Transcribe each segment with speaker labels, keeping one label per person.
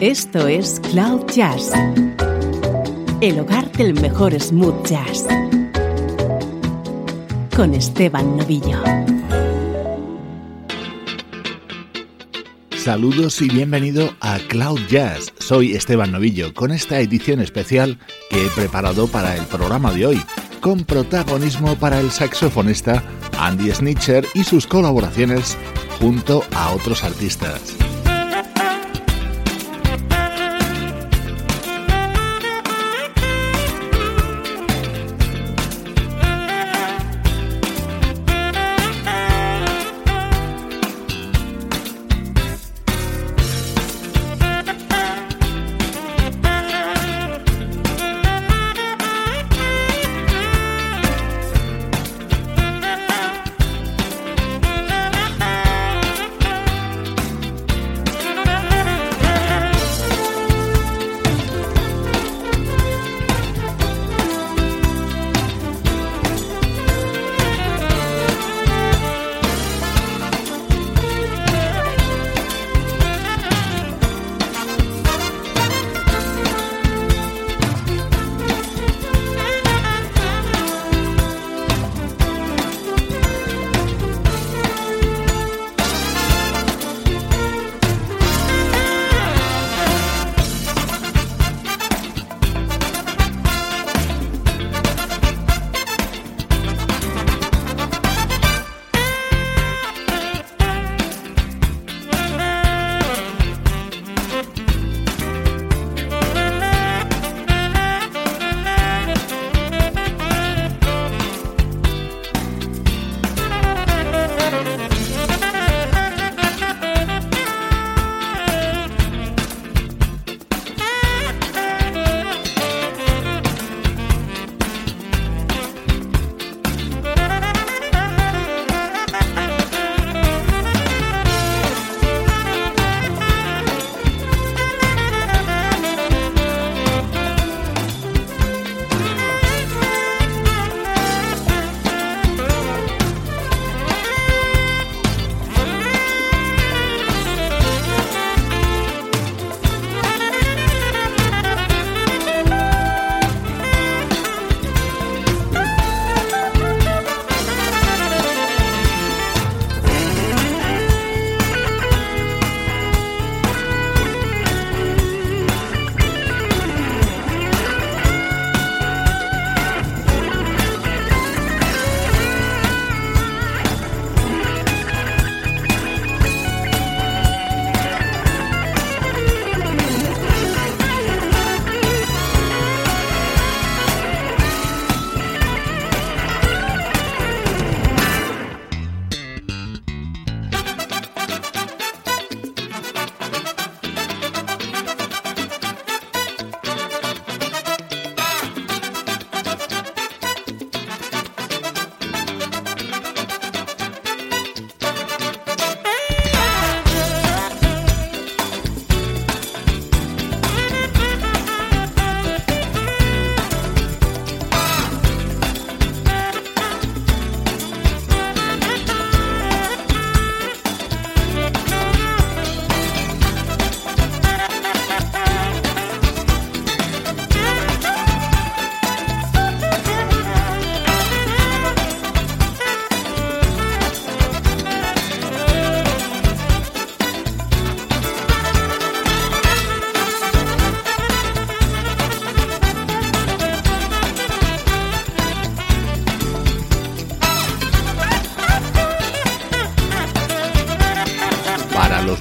Speaker 1: Esto es Cloud Jazz, el hogar del mejor smooth jazz, con Esteban Novillo.
Speaker 2: Saludos y bienvenido a Cloud Jazz. Soy Esteban Novillo con esta edición especial que he preparado para el programa de hoy, con protagonismo para el saxofonista Andy Snitcher y sus colaboraciones junto a otros artistas.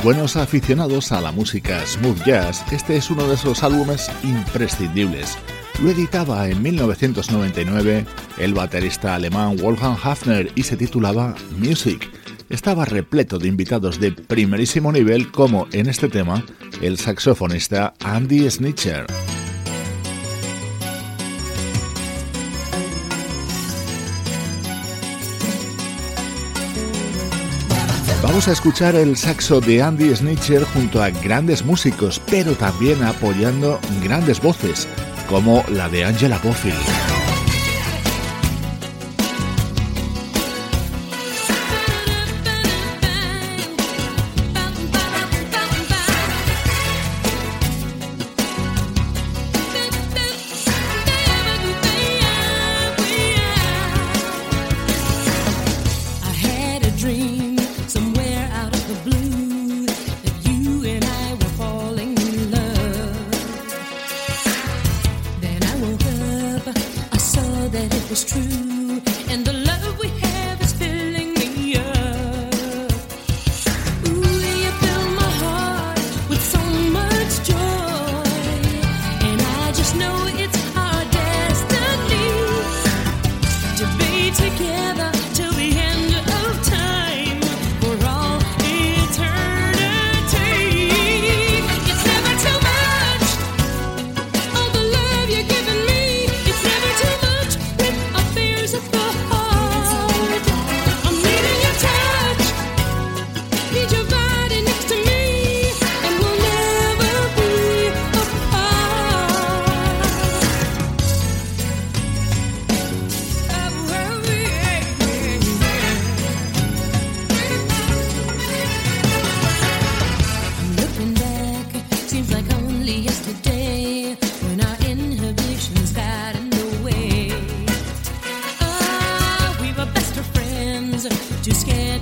Speaker 2: Buenos aficionados a la música smooth jazz, este es uno de esos álbumes imprescindibles. Lo editaba en 1999 el baterista alemán Wolfgang Hafner y se titulaba Music.
Speaker 3: estaba repleto de invitados de primerísimo nivel como en este tema el saxofonista Andy Snitcher. Vamos a escuchar el saxo de Andy Snitcher junto a grandes músicos, pero también apoyando grandes voces, como la de Angela Bofill.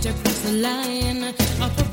Speaker 3: to cross the line.